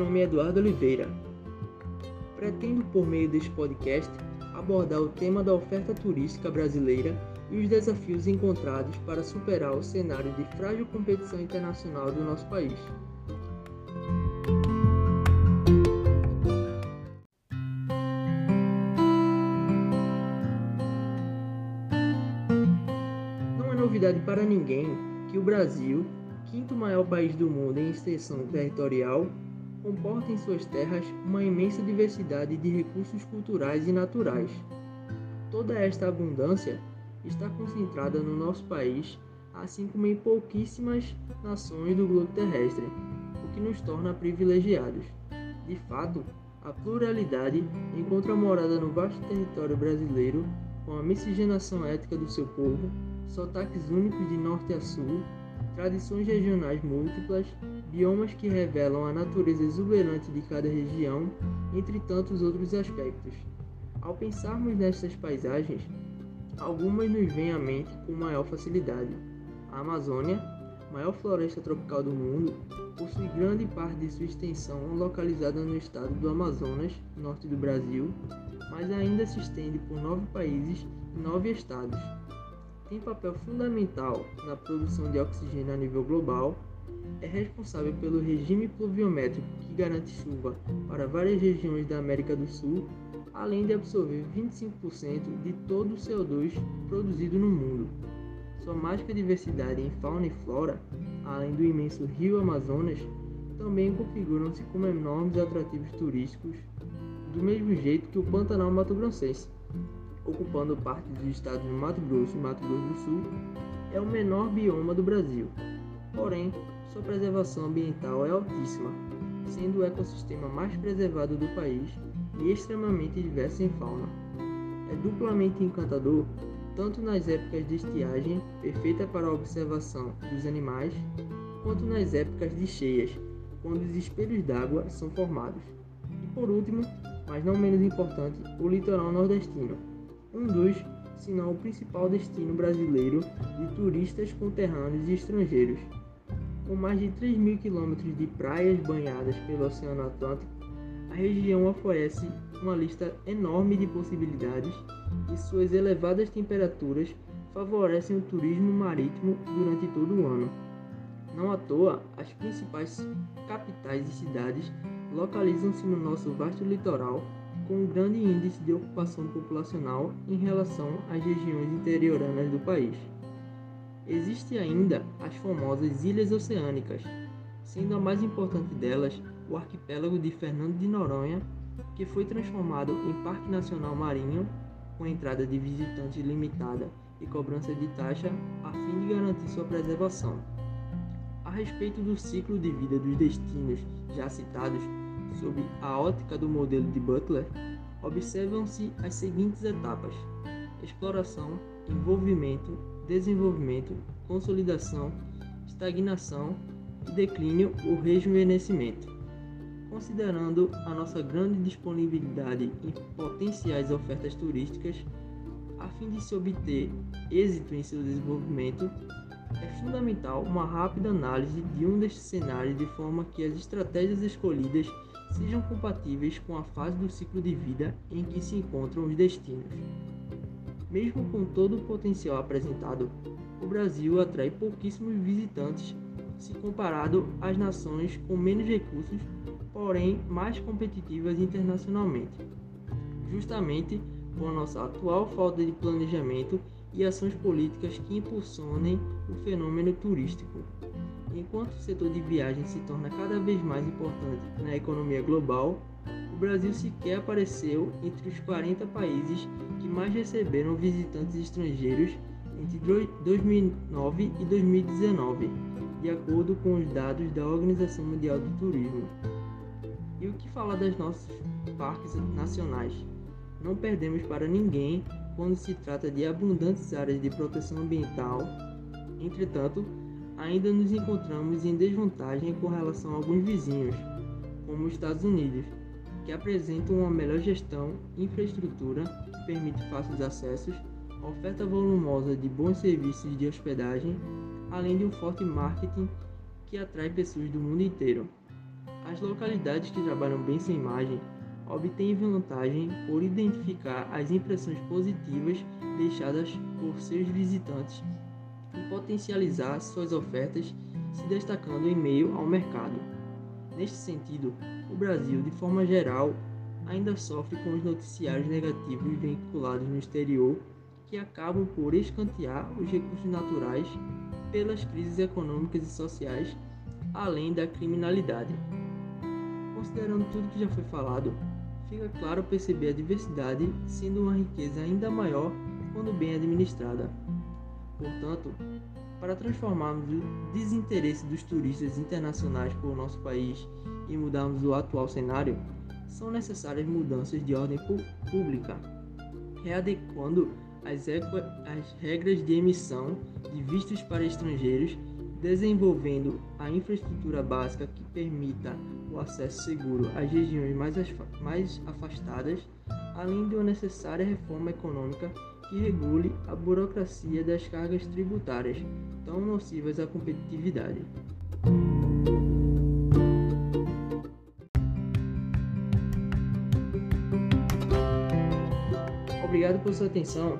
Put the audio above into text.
nome é Eduardo Oliveira. Pretendo, por meio deste podcast, abordar o tema da oferta turística brasileira e os desafios encontrados para superar o cenário de frágil competição internacional do nosso país. Não é novidade para ninguém que o Brasil, quinto maior país do mundo em extensão territorial, comporta em suas terras uma imensa diversidade de recursos culturais e naturais. Toda esta abundância está concentrada no nosso país, assim como em pouquíssimas nações do globo terrestre, o que nos torna privilegiados. De fato, a pluralidade encontra morada no vasto território brasileiro, com a miscigenação étnica do seu povo, sotaques únicos de norte a sul, tradições regionais múltiplas, biomas que revelam a natureza exuberante de cada região, entre tantos outros aspectos. Ao pensarmos nestas paisagens, algumas nos vêm à mente com maior facilidade. A Amazônia, maior floresta tropical do mundo, possui grande parte de sua extensão localizada no estado do Amazonas, norte do Brasil, mas ainda se estende por nove países e nove estados. Tem papel fundamental na produção de oxigênio a nível global, é responsável pelo regime pluviométrico que garante chuva para várias regiões da América do Sul além de absorver 25% de todo o CO2 produzido no mundo. Sua mágica diversidade em fauna e flora, além do imenso rio Amazonas, também configuram-se como enormes atrativos turísticos, do mesmo jeito que o Pantanal Mato Grossense, ocupando parte dos estados de Mato Grosso e Mato Grosso do Sul, é o menor bioma do Brasil. Porém, sua preservação ambiental é altíssima, sendo o ecossistema mais preservado do país e extremamente diverso em fauna. É duplamente encantador, tanto nas épocas de estiagem, perfeita para a observação dos animais, quanto nas épocas de cheias, quando os espelhos d'água são formados. E por último, mas não menos importante, o litoral nordestino, um dos, se não o principal destino brasileiro de turistas conterrâneos e estrangeiros. Com mais de 3 mil quilômetros de praias banhadas pelo Oceano Atlântico, a região oferece uma lista enorme de possibilidades e suas elevadas temperaturas favorecem o turismo marítimo durante todo o ano. Não à toa, as principais capitais e cidades localizam-se no nosso vasto litoral, com um grande índice de ocupação populacional em relação às regiões interioranas do país. Existem ainda as famosas ilhas oceânicas, sendo a mais importante delas o arquipélago de Fernando de Noronha, que foi transformado em Parque Nacional Marinho, com entrada de visitantes limitada e cobrança de taxa, a fim de garantir sua preservação. A respeito do ciclo de vida dos destinos já citados, sob a ótica do modelo de Butler, observam-se as seguintes etapas: exploração, envolvimento, desenvolvimento, consolidação, estagnação e declínio ou rejuvenescimento. Considerando a nossa grande disponibilidade em potenciais ofertas turísticas, a fim de se obter êxito em seu desenvolvimento, é fundamental uma rápida análise de um destes cenários de forma que as estratégias escolhidas sejam compatíveis com a fase do ciclo de vida em que se encontram os destinos. Mesmo com todo o potencial apresentado, o Brasil atrai pouquíssimos visitantes se comparado às nações com menos recursos porém mais competitivas internacionalmente, justamente a nossa atual falta de planejamento e ações políticas que impulsionem o fenômeno turístico. Enquanto o setor de viagens se torna cada vez mais importante na economia global, o Brasil sequer apareceu entre os 40 países que mais receberam visitantes estrangeiros entre 2009 e 2019, de acordo com os dados da Organização Mundial do Turismo. E o que falar das nossos parques nacionais? Não perdemos para ninguém quando se trata de abundantes áreas de proteção ambiental. Entretanto, ainda nos encontramos em desvantagem com relação a alguns vizinhos, como os Estados Unidos, que apresentam uma melhor gestão, infraestrutura que permite fáceis acessos, oferta volumosa de bons serviços de hospedagem, além de um forte marketing que atrai pessoas do mundo inteiro. As localidades que trabalham bem sem imagem obtêm vantagem por identificar as impressões positivas deixadas por seus visitantes e potencializar suas ofertas, se destacando em meio ao mercado. Neste sentido, o Brasil, de forma geral, ainda sofre com os noticiários negativos vinculados no exterior que acabam por escantear os recursos naturais pelas crises econômicas e sociais, além da criminalidade. Considerando tudo que já foi falado, fica claro perceber a diversidade sendo uma riqueza ainda maior quando bem administrada. Portanto, para transformarmos o desinteresse dos turistas internacionais por nosso país e mudarmos o atual cenário, são necessárias mudanças de ordem pública, readequando as, as regras de emissão de vistos para estrangeiros, desenvolvendo a infraestrutura básica que permita o acesso seguro às regiões mais, mais afastadas, além de uma necessária reforma econômica que regule a burocracia das cargas tributárias, tão nocivas à competitividade. Obrigado por sua atenção